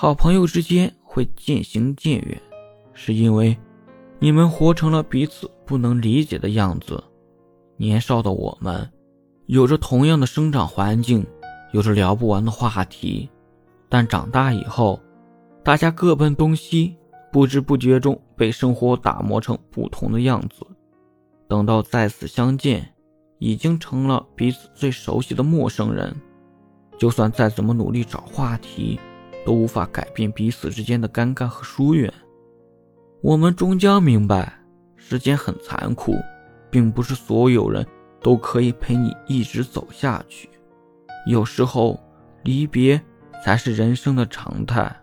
好朋友之间会渐行渐远，是因为你们活成了彼此不能理解的样子。年少的我们，有着同样的生长环境，有着聊不完的话题，但长大以后，大家各奔东西，不知不觉中被生活打磨成不同的样子。等到再次相见，已经成了彼此最熟悉的陌生人。就算再怎么努力找话题，都无法改变彼此之间的尴尬和疏远。我们终将明白，时间很残酷，并不是所有人都可以陪你一直走下去。有时候，离别才是人生的常态。